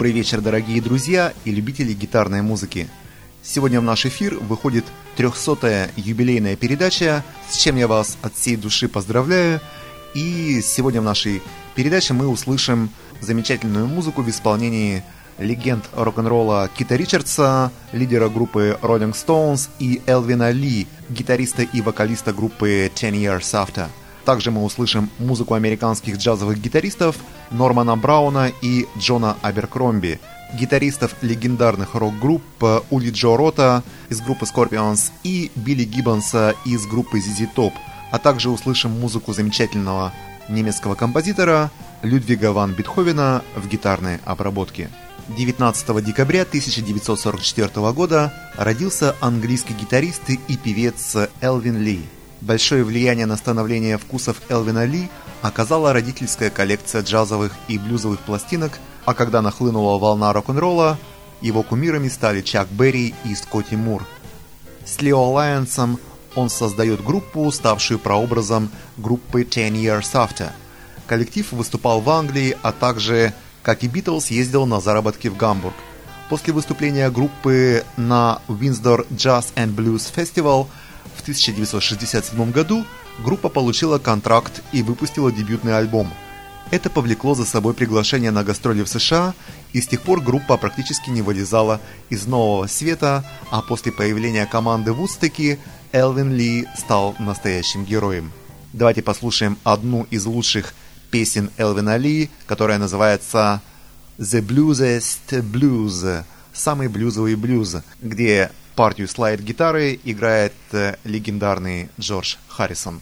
Добрый вечер, дорогие друзья и любители гитарной музыки. Сегодня в наш эфир выходит 300-я юбилейная передача, с чем я вас от всей души поздравляю. И сегодня в нашей передаче мы услышим замечательную музыку в исполнении легенд рок-н-ролла Кита Ричардса, лидера группы Rolling Stones, и Элвина Ли, гитариста и вокалиста группы Ten Years After. Также мы услышим музыку американских джазовых гитаристов Нормана Брауна и Джона Аберкромби, гитаристов легендарных рок-групп Ули Джо Рота из группы Scorpions и Билли Гиббонса из группы ZZ Top, а также услышим музыку замечательного немецкого композитора Людвига ван Бетховена в гитарной обработке. 19 декабря 1944 года родился английский гитарист и певец Элвин Ли. Большое влияние на становление вкусов Элвина Ли оказала родительская коллекция джазовых и блюзовых пластинок, а когда нахлынула волна рок-н-ролла, его кумирами стали Чак Берри и Скотти Мур. С Лео Лайонсом он создает группу, ставшую прообразом группы Ten Years After. Коллектив выступал в Англии, а также, как и Битлз, ездил на заработки в Гамбург. После выступления группы на Windsor Jazz and Blues Festival 1967 году группа получила контракт и выпустила дебютный альбом. Это повлекло за собой приглашение на гастроли в США, и с тех пор группа практически не вылезала из нового света, а после появления команды Вудстеки Элвин Ли стал настоящим героем. Давайте послушаем одну из лучших песен Элвина Ли, которая называется «The Bluesest Blues» – «Самый блюзовый блюз», где партию слайд-гитары играет э, легендарный Джордж Харрисон.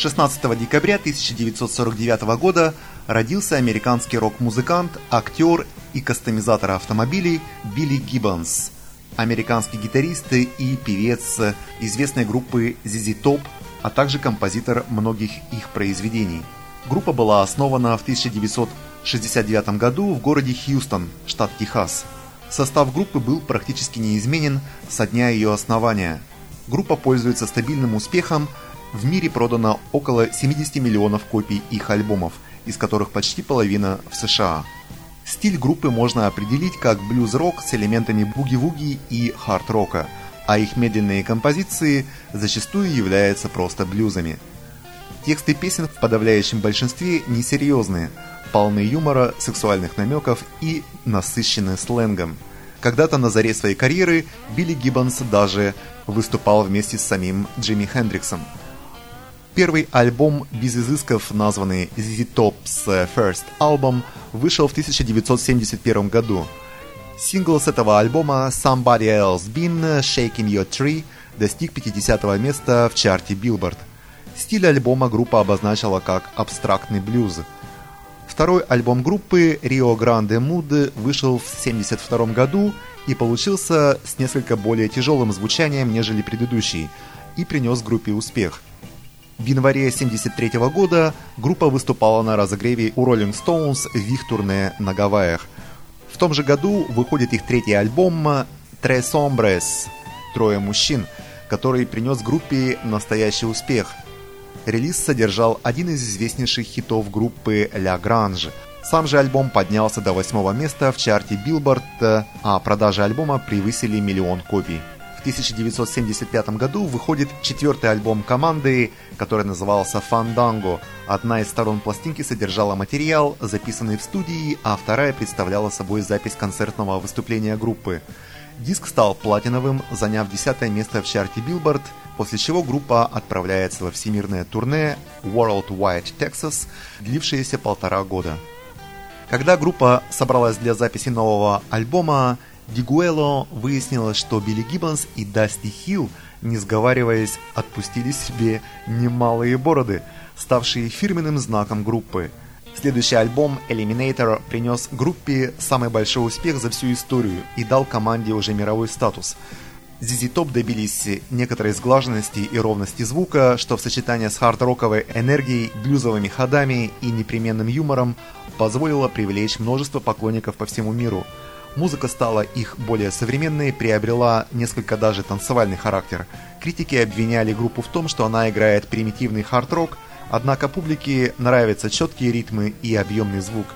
16 декабря 1949 года родился американский рок-музыкант, актер и кастомизатор автомобилей Билли Гиббонс, американский гитарист и певец известной группы ZZ Top, а также композитор многих их произведений. Группа была основана в 1969 году в городе Хьюстон, штат Техас. Состав группы был практически неизменен со дня ее основания. Группа пользуется стабильным успехом – в мире продано около 70 миллионов копий их альбомов, из которых почти половина в США. Стиль группы можно определить как блюз-рок с элементами буги-вуги и хард-рока, а их медленные композиции зачастую являются просто блюзами. Тексты песен в подавляющем большинстве несерьезные, полны юмора, сексуальных намеков и насыщены сленгом. Когда-то на заре своей карьеры Билли Гиббонс даже выступал вместе с самим Джимми Хендриксом – Первый альбом без изысков, названный ZZ Top's First Album, вышел в 1971 году. Сингл с этого альбома Somebody Else Been Shaking Your Tree достиг 50 места в чарте Billboard. Стиль альбома группа обозначила как абстрактный блюз. Второй альбом группы Rio Grande Mood вышел в 1972 году и получился с несколько более тяжелым звучанием, нежели предыдущий, и принес группе успех – в январе 1973 года группа выступала на разогреве у Rolling Stones в их турне на Гавайях. В том же году выходит их третий альбом «Tres Hombres» – «Трое мужчин», который принес группе настоящий успех. Релиз содержал один из известнейших хитов группы «La Grange». Сам же альбом поднялся до восьмого места в чарте Billboard, а продажи альбома превысили миллион копий. В 1975 году выходит четвертый альбом команды, который назывался «Фанданго». Одна из сторон пластинки содержала материал, записанный в студии, а вторая представляла собой запись концертного выступления группы. Диск стал платиновым, заняв десятое место в чарте Billboard, после чего группа отправляется во всемирное турне Worldwide Texas, длившееся полтора года. Когда группа собралась для записи нового альбома, Дигуэло выяснилось, что Билли Гиббонс и Дасти Хилл, не сговариваясь, отпустили себе немалые бороды, ставшие фирменным знаком группы. Следующий альбом Eliminator принес группе самый большой успех за всю историю и дал команде уже мировой статус. ZZ Top добились некоторой сглаженности и ровности звука, что в сочетании с хард-роковой энергией, блюзовыми ходами и непременным юмором позволило привлечь множество поклонников по всему миру – Музыка стала их более современной, приобрела несколько даже танцевальный характер. Критики обвиняли группу в том, что она играет примитивный хард-рок, однако публике нравятся четкие ритмы и объемный звук.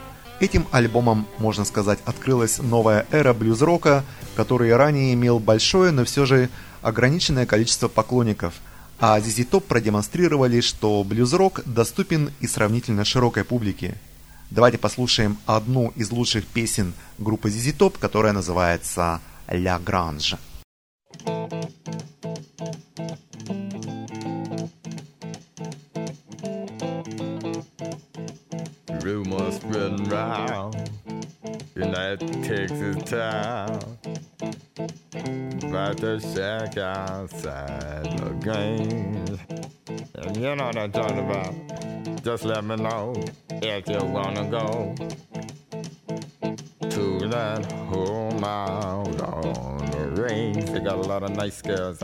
Этим альбомом, можно сказать, открылась новая эра блюз-рока, который ранее имел большое, но все же ограниченное количество поклонников, а ZZ Top продемонстрировали, что блюз-рок доступен и сравнительно широкой публике. Давайте послушаем одну из лучших песен группы ZZ Top, которая называется «La Grange». Rumors spreading round in that Texas town about the shack outside the games. And you know what I'm talking about. Just let me know if you wanna go to that home out on the range. They got a lot of nice girls.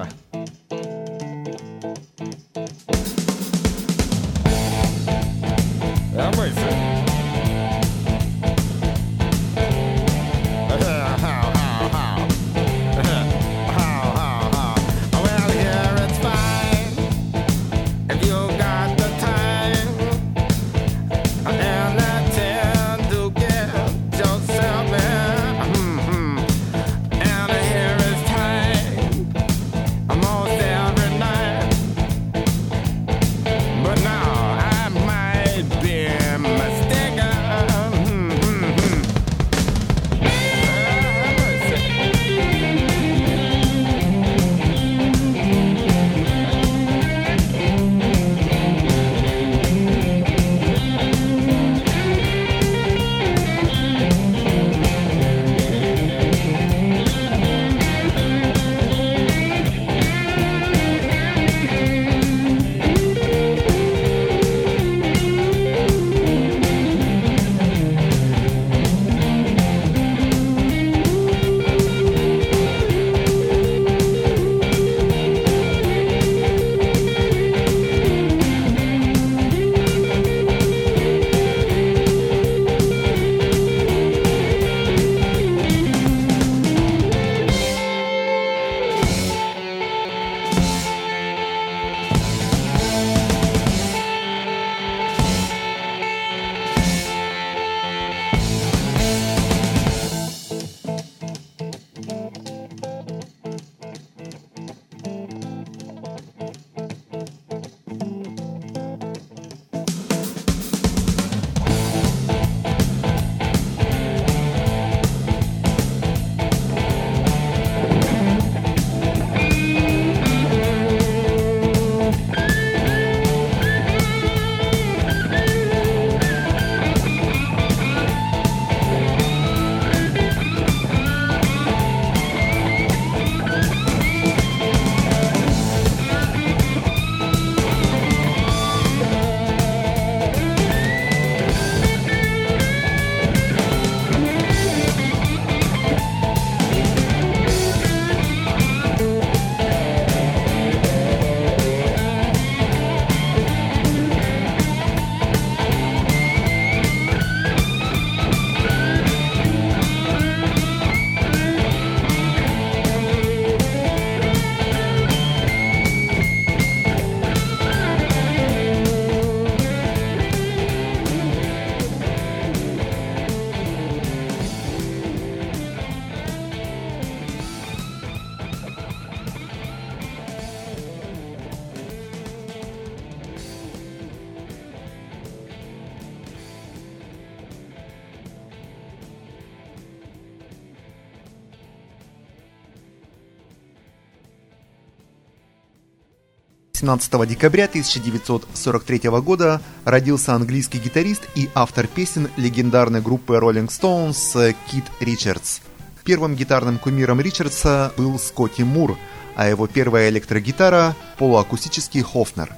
17 декабря 1943 года родился английский гитарист и автор песен легендарной группы Rolling Stones Кит Ричардс. Первым гитарным кумиром Ричардса был Скотти Мур, а его первая электрогитара – полуакустический Хофнер.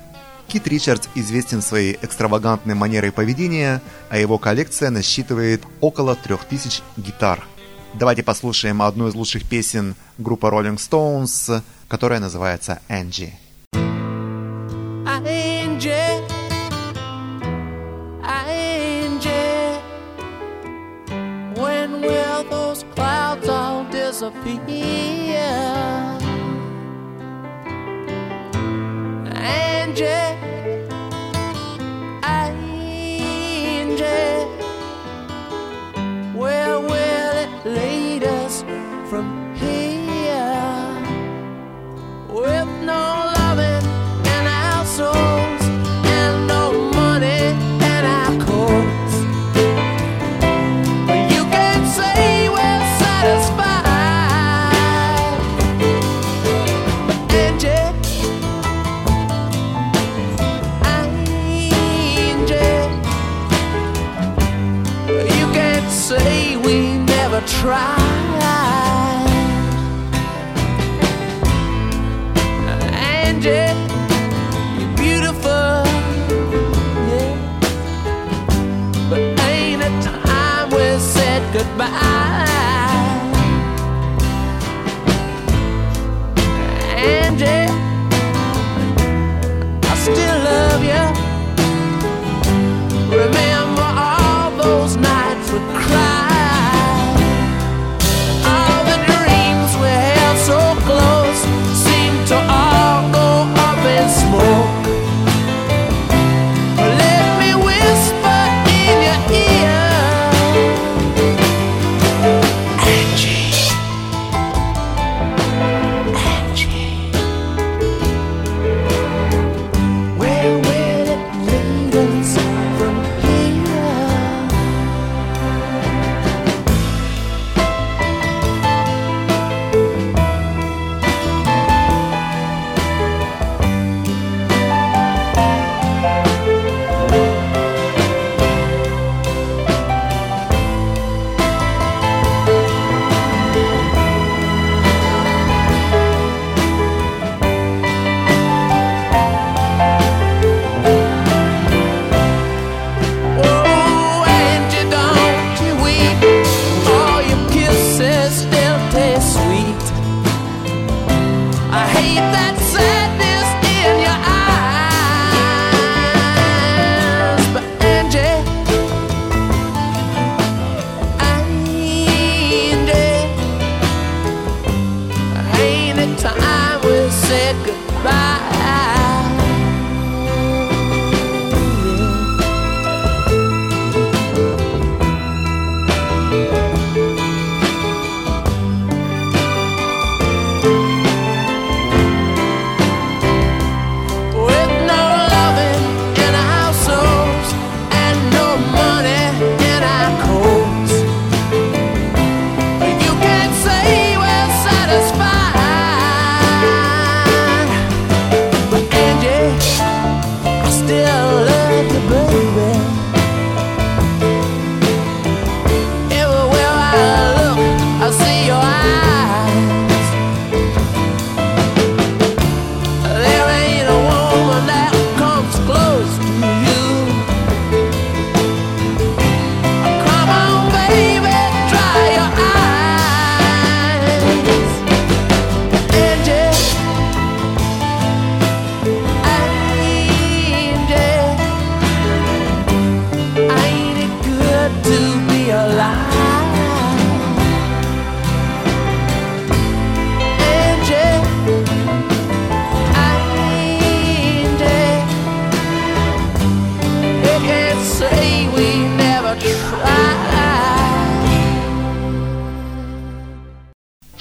Кит Ричардс известен своей экстравагантной манерой поведения, а его коллекция насчитывает около 3000 гитар. Давайте послушаем одну из лучших песен группы Rolling Stones, которая называется «Angie». Disappear?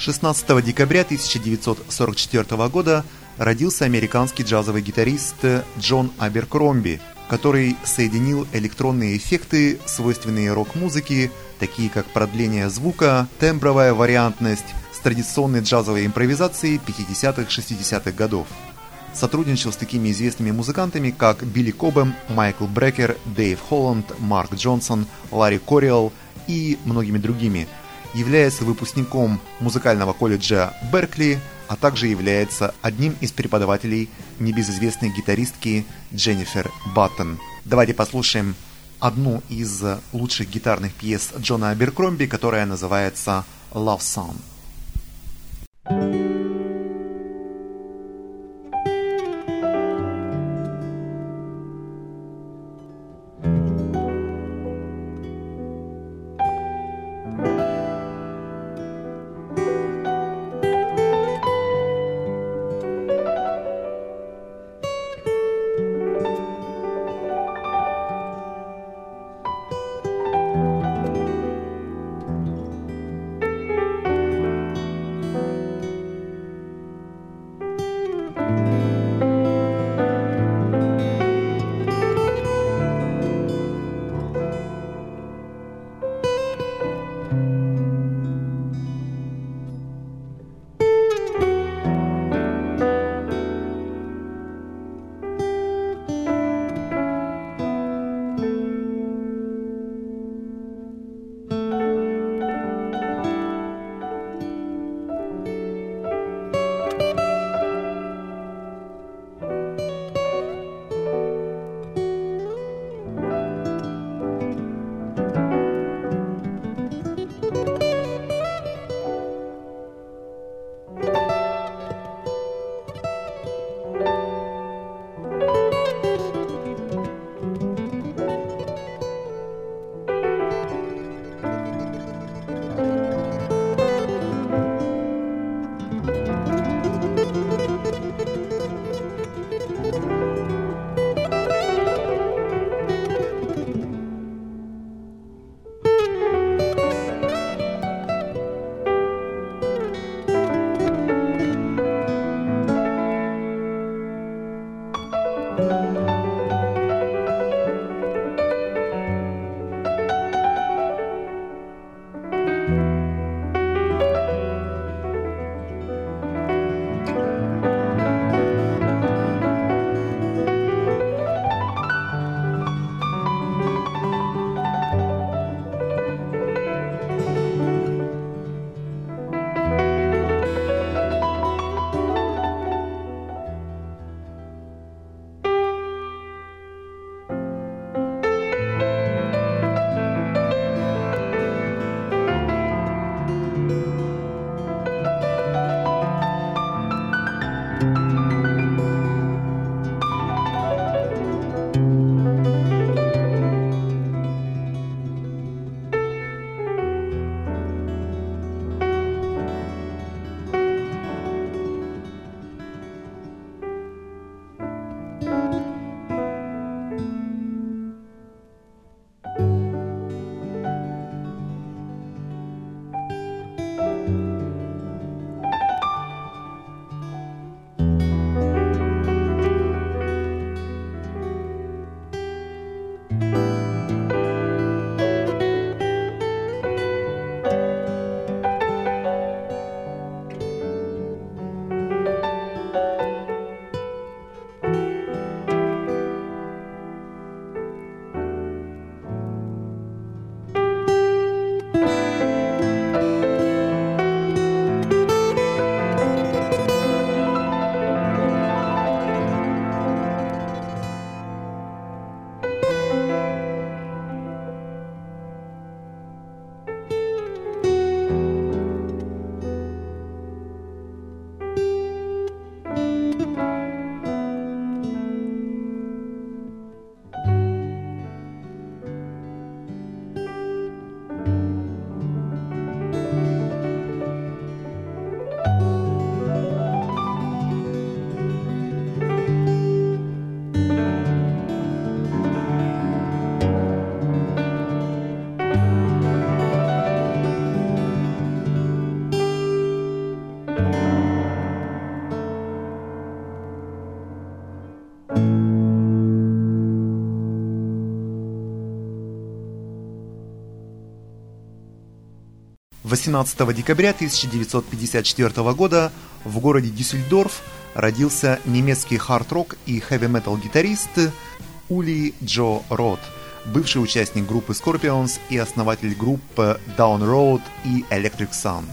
16 декабря 1944 года родился американский джазовый гитарист Джон Аберкромби, который соединил электронные эффекты, свойственные рок-музыке, такие как продление звука, тембровая вариантность, с традиционной джазовой импровизацией 50-60-х годов. сотрудничал с такими известными музыкантами, как Билли Кобэм, Майкл Брекер, Дэйв Холланд, Марк Джонсон, Ларри Кориэл и многими другими. Является выпускником музыкального колледжа Беркли, а также является одним из преподавателей небезызвестной гитаристки Дженнифер Баттон. Давайте послушаем одну из лучших гитарных пьес Джона Аберкромби, которая называется «Love Song». Восемнадцатого декабря 1954 года в городе Дюссельдорф родился немецкий хард-рок и хэви-метал гитарист Ули Джо Рот, бывший участник группы Scorpions и основатель группы Down Road и Electric Sun.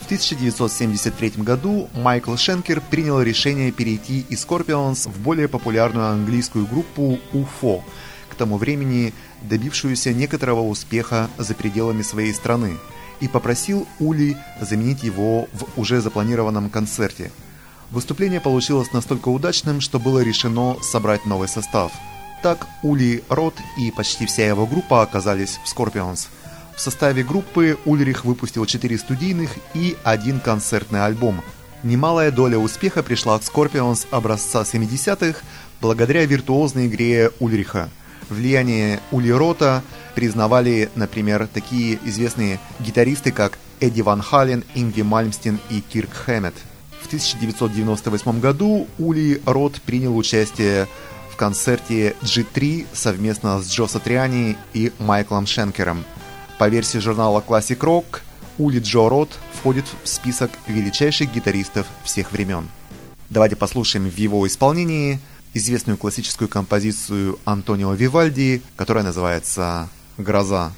В 1973 году Майкл Шенкер принял решение перейти из Scorpions в более популярную английскую группу UFO, к тому времени добившуюся некоторого успеха за пределами своей страны, и попросил Ули заменить его в уже запланированном концерте. Выступление получилось настолько удачным, что было решено собрать новый состав. Так Ули Рот и почти вся его группа оказались в Scorpions. В составе группы Ульрих выпустил 4 студийных и один концертный альбом. Немалая доля успеха пришла в Scorpions образца 70-х благодаря виртуозной игре Ульриха – Влияние Ули Рота признавали, например, такие известные гитаристы, как Эдди Ван Хален, Инги Мальмстин и Кирк Хэммет. В 1998 году Ули Рот принял участие в концерте G3 совместно с Джо Сатриани и Майклом Шенкером. По версии журнала Classic Rock, Ули Джо Рот входит в список величайших гитаристов всех времен. Давайте послушаем в его исполнении – известную классическую композицию Антонио Вивальди, которая называется «Гроза».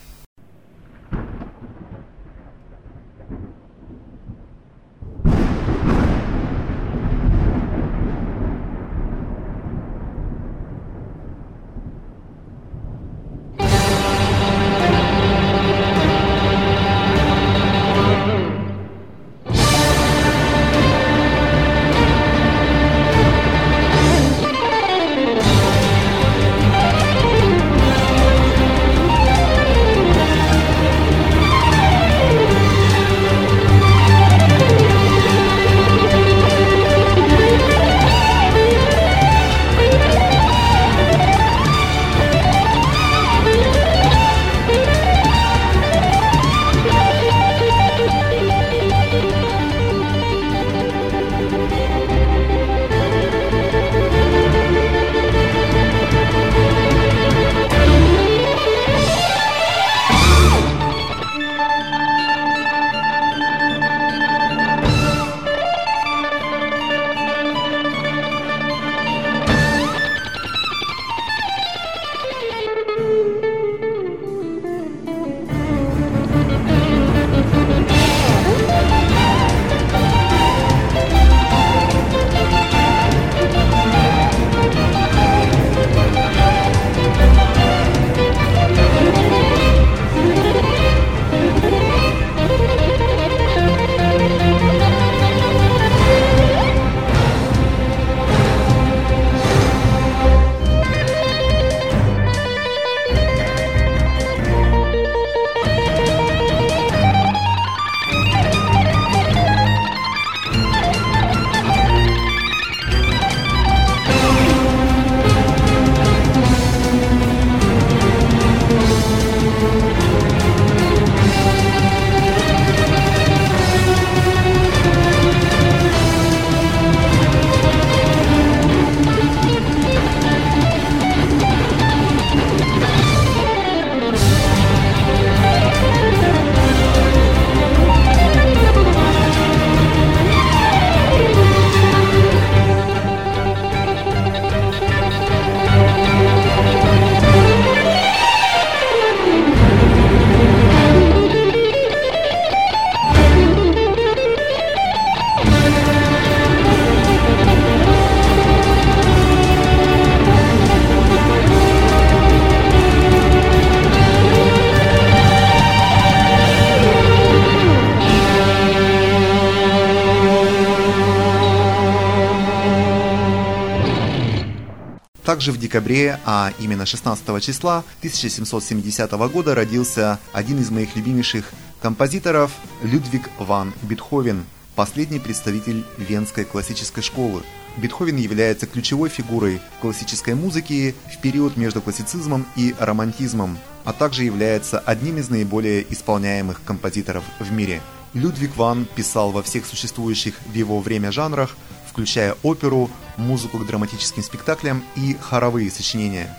Также в декабре, а именно 16 числа 1770 года родился один из моих любимейших композиторов Людвиг ван Бетховен, последний представитель венской классической школы. Бетховен является ключевой фигурой классической музыки в период между классицизмом и романтизмом, а также является одним из наиболее исполняемых композиторов в мире. Людвиг ван писал во всех существующих в его время жанрах, включая оперу, музыку к драматическим спектаклям и хоровые сочинения.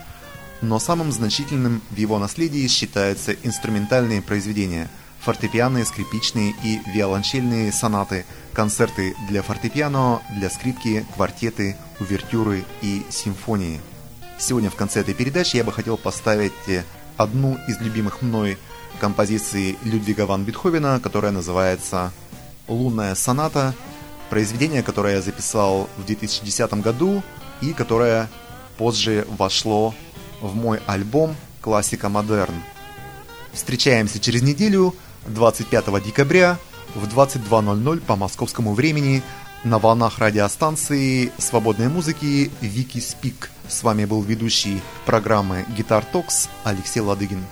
Но самым значительным в его наследии считаются инструментальные произведения, фортепианные, скрипичные и виолончельные сонаты, концерты для фортепиано, для скрипки, квартеты, увертюры и симфонии. Сегодня в конце этой передачи я бы хотел поставить одну из любимых мной композиций Людвига ван Бетховена, которая называется «Лунная соната», произведение, которое я записал в 2010 году и которое позже вошло в мой альбом «Классика модерн». Встречаемся через неделю, 25 декабря в 22.00 по московскому времени на волнах радиостанции свободной музыки Вики Спик. С вами был ведущий программы Guitar Talks Алексей Ладыгин.